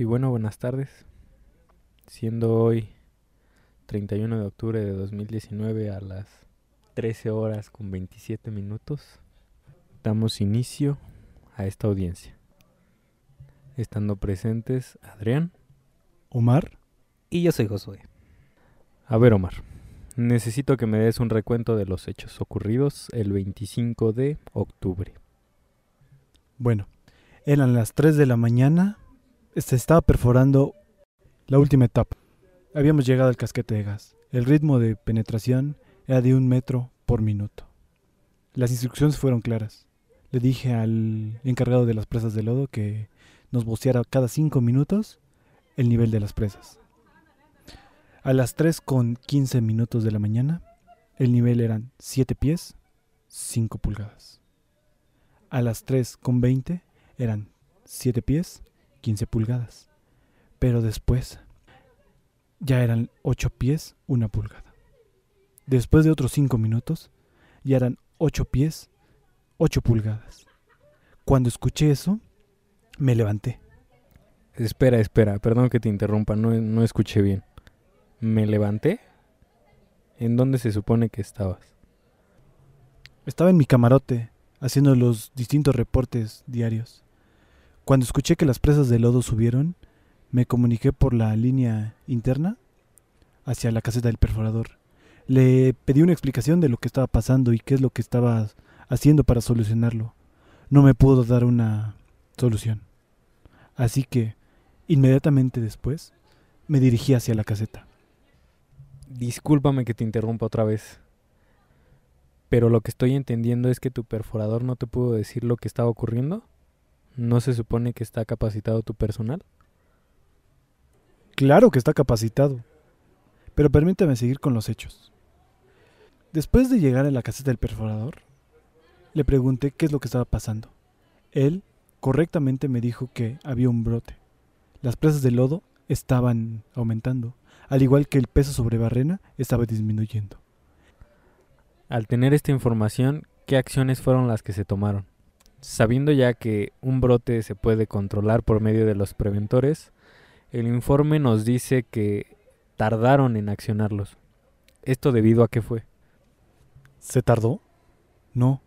Sí, bueno, buenas tardes. Siendo hoy 31 de octubre de 2019 a las 13 horas con 27 minutos, damos inicio a esta audiencia. Estando presentes Adrián Omar. Y yo soy Josué. A ver, Omar, necesito que me des un recuento de los hechos ocurridos el 25 de octubre. Bueno, eran las 3 de la mañana. Se estaba perforando la última etapa. Habíamos llegado al casquete de gas. El ritmo de penetración era de un metro por minuto. Las instrucciones fueron claras. Le dije al encargado de las presas de lodo que nos boceara cada 5 minutos el nivel de las presas. A las 3 con 15 minutos de la mañana, el nivel eran 7 pies, 5 pulgadas. A las 3 con 20 eran 7 pies, 15 pulgadas. Pero después ya eran 8 pies, 1 pulgada. Después de otros 5 minutos, ya eran 8 pies, 8 pulgadas. Cuando escuché eso, me levanté. Espera, espera, perdón que te interrumpa, no, no escuché bien. ¿Me levanté? ¿En dónde se supone que estabas? Estaba en mi camarote, haciendo los distintos reportes diarios. Cuando escuché que las presas de lodo subieron, me comuniqué por la línea interna hacia la caseta del perforador. Le pedí una explicación de lo que estaba pasando y qué es lo que estaba haciendo para solucionarlo. No me pudo dar una solución. Así que, inmediatamente después, me dirigí hacia la caseta. Discúlpame que te interrumpa otra vez. Pero lo que estoy entendiendo es que tu perforador no te pudo decir lo que estaba ocurriendo. ¿No se supone que está capacitado tu personal? Claro que está capacitado. Pero permítame seguir con los hechos. Después de llegar a la caseta del perforador, le pregunté qué es lo que estaba pasando. Él correctamente me dijo que había un brote. Las presas de lodo estaban aumentando, al igual que el peso sobre barrena estaba disminuyendo. Al tener esta información, ¿qué acciones fueron las que se tomaron? Sabiendo ya que un brote se puede controlar por medio de los preventores, el informe nos dice que tardaron en accionarlos. ¿Esto debido a qué fue? ¿Se tardó? No.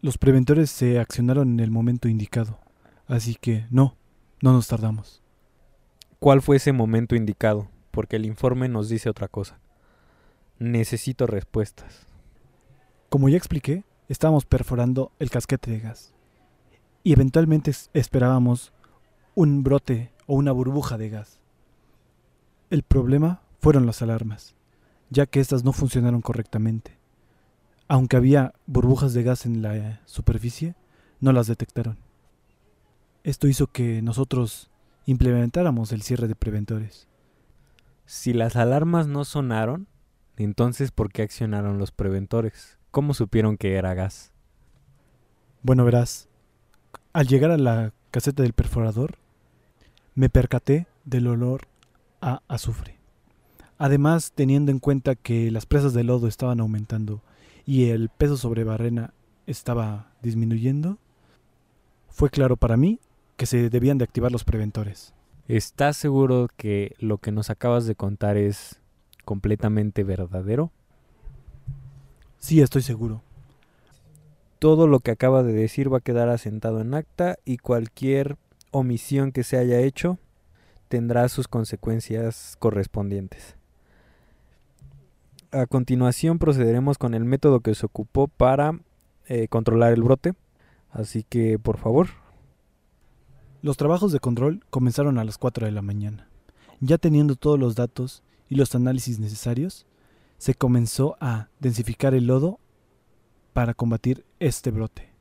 Los preventores se accionaron en el momento indicado. Así que no, no nos tardamos. ¿Cuál fue ese momento indicado? Porque el informe nos dice otra cosa. Necesito respuestas. Como ya expliqué, estábamos perforando el casquete de gas. Y eventualmente esperábamos un brote o una burbuja de gas. El problema fueron las alarmas, ya que éstas no funcionaron correctamente. Aunque había burbujas de gas en la superficie, no las detectaron. Esto hizo que nosotros implementáramos el cierre de preventores. Si las alarmas no sonaron, entonces ¿por qué accionaron los preventores? ¿Cómo supieron que era gas? Bueno, verás, al llegar a la caseta del perforador, me percaté del olor a azufre. Además, teniendo en cuenta que las presas de lodo estaban aumentando y el peso sobre barrena estaba disminuyendo, fue claro para mí que se debían de activar los preventores. ¿Estás seguro que lo que nos acabas de contar es completamente verdadero? Sí, estoy seguro. Todo lo que acaba de decir va a quedar asentado en acta y cualquier omisión que se haya hecho tendrá sus consecuencias correspondientes. A continuación procederemos con el método que se ocupó para eh, controlar el brote. Así que, por favor. Los trabajos de control comenzaron a las 4 de la mañana. Ya teniendo todos los datos y los análisis necesarios, se comenzó a densificar el lodo para combatir este brote,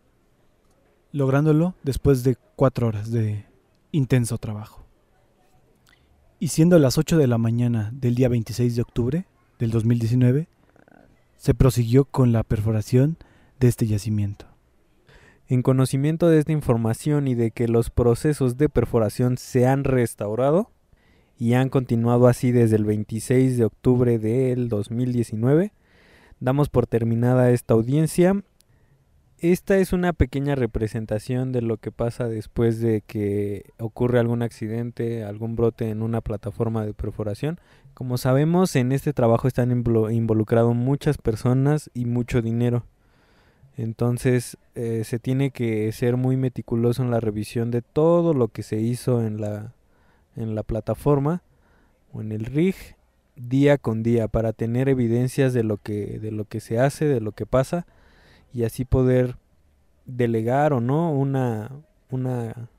lográndolo después de cuatro horas de intenso trabajo. Y siendo las 8 de la mañana del día 26 de octubre del 2019, se prosiguió con la perforación de este yacimiento. En conocimiento de esta información y de que los procesos de perforación se han restaurado y han continuado así desde el 26 de octubre del 2019, damos por terminada esta audiencia Esta es una pequeña representación de lo que pasa después de que ocurre algún accidente, algún brote en una plataforma de perforación. Como sabemos, en este trabajo están involucrados muchas personas y mucho dinero. Entonces eh, se tiene que ser muy meticuloso en la revisión de todo lo que se hizo en la, en la plataforma o en el rig día con día para tener evidencias de lo que, de lo que se hace, de lo que pasa y así poder delegar o no una, una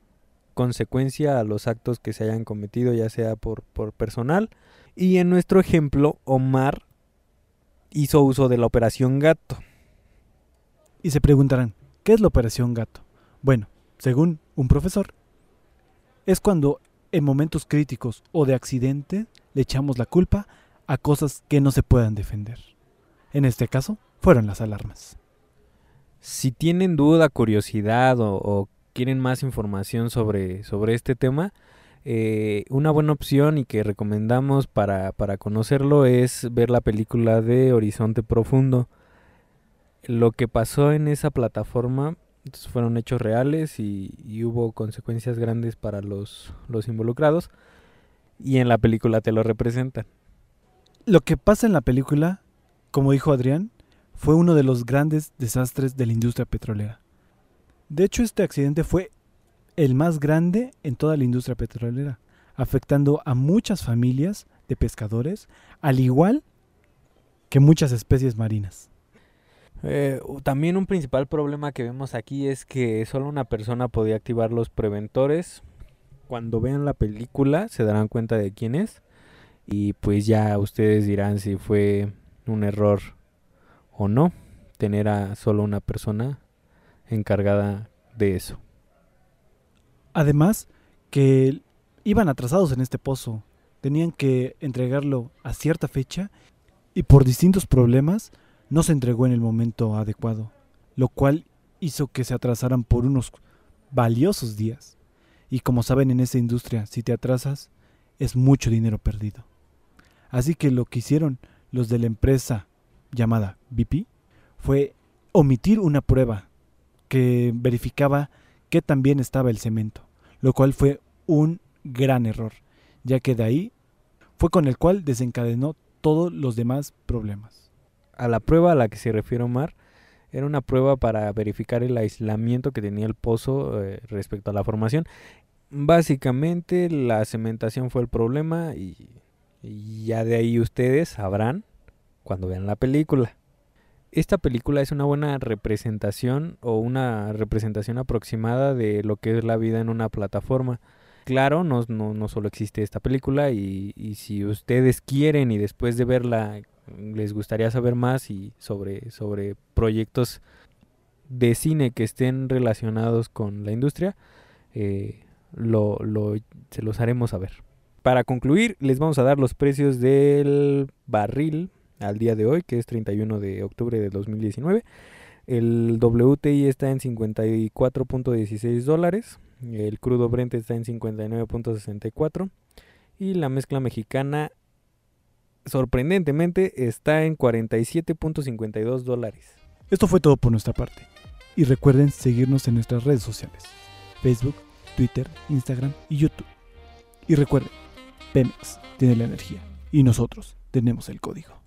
consecuencia a los actos que se hayan cometido, ya sea por, por personal. Y en nuestro ejemplo, Omar hizo uso de la operación gato. Y se preguntarán, ¿qué es la operación gato? Bueno, según un profesor, es cuando en momentos críticos o de accidente le echamos la culpa a cosas que no se puedan defender. En este caso, fueron las alarmas. Si tienen duda, curiosidad o, quieren más información sobre, sobre este tema, eh, una buena opción y que recomendamos para, para, conocerlo es ver la película de Horizonte Profundo. Lo que pasó en esa plataforma fueron hechos reales y, y, hubo consecuencias grandes para los, los involucrados y en la película te lo representan. Lo que pasa en la película, como dijo Adrián, fue uno de los grandes desastres de la industria petrolera. De hecho, este accidente fue el más grande en toda la industria petrolera, afectando a muchas familias de pescadores, al igual que muchas especies marinas. Eh, también un principal problema que vemos aquí es que solo una persona podía activar los preventores. Cuando vean la película se darán cuenta de quién es y pues ya ustedes dirán si fue un error o no tener a solo una persona encargada de eso. Además, que iban atrasados en este pozo, tenían que entregarlo a cierta fecha y por distintos problemas no se entregó en el momento adecuado, lo cual hizo que se atrasaran por unos valiosos días. Y como saben en esta industria, si te atrasas, es mucho dinero perdido. Así que lo que hicieron los de la empresa llamada BP fue omitir una prueba que verificaba que también estaba el cemento, lo cual fue un gran error, ya que de ahí fue con el cual desencadenó todos los demás problemas. A la prueba a la que se refiere Omar, era una prueba para verificar el aislamiento que tenía el pozo eh, respecto a la formación. Básicamente la cementación fue el problema y ya de ahí ustedes sabrán cuando vean la película. Esta película es una buena representación o una representación aproximada de lo que es la vida en una plataforma. Claro, no, solo existe esta película y, y, si ustedes quieren y después de verla les gustaría saber más y sobre, sobre proyectos de cine que estén relacionados con la industria, eh, lo, se los haremos saber. Para concluir, les vamos a dar los precios del barril al día de hoy, que es 31 de octubre de 2019. El WTI está en 54.16 dólares, el crudo Brent está en 59.64 y la mezcla mexicana sorprendentemente está en 47.52 dólares. Esto fue todo por nuestra parte. Y recuerden seguirnos en nuestras redes sociales, Facebook, Twitter, Instagram y YouTube. Y recuerden, Pemex tiene la energía y nosotros tenemos el código.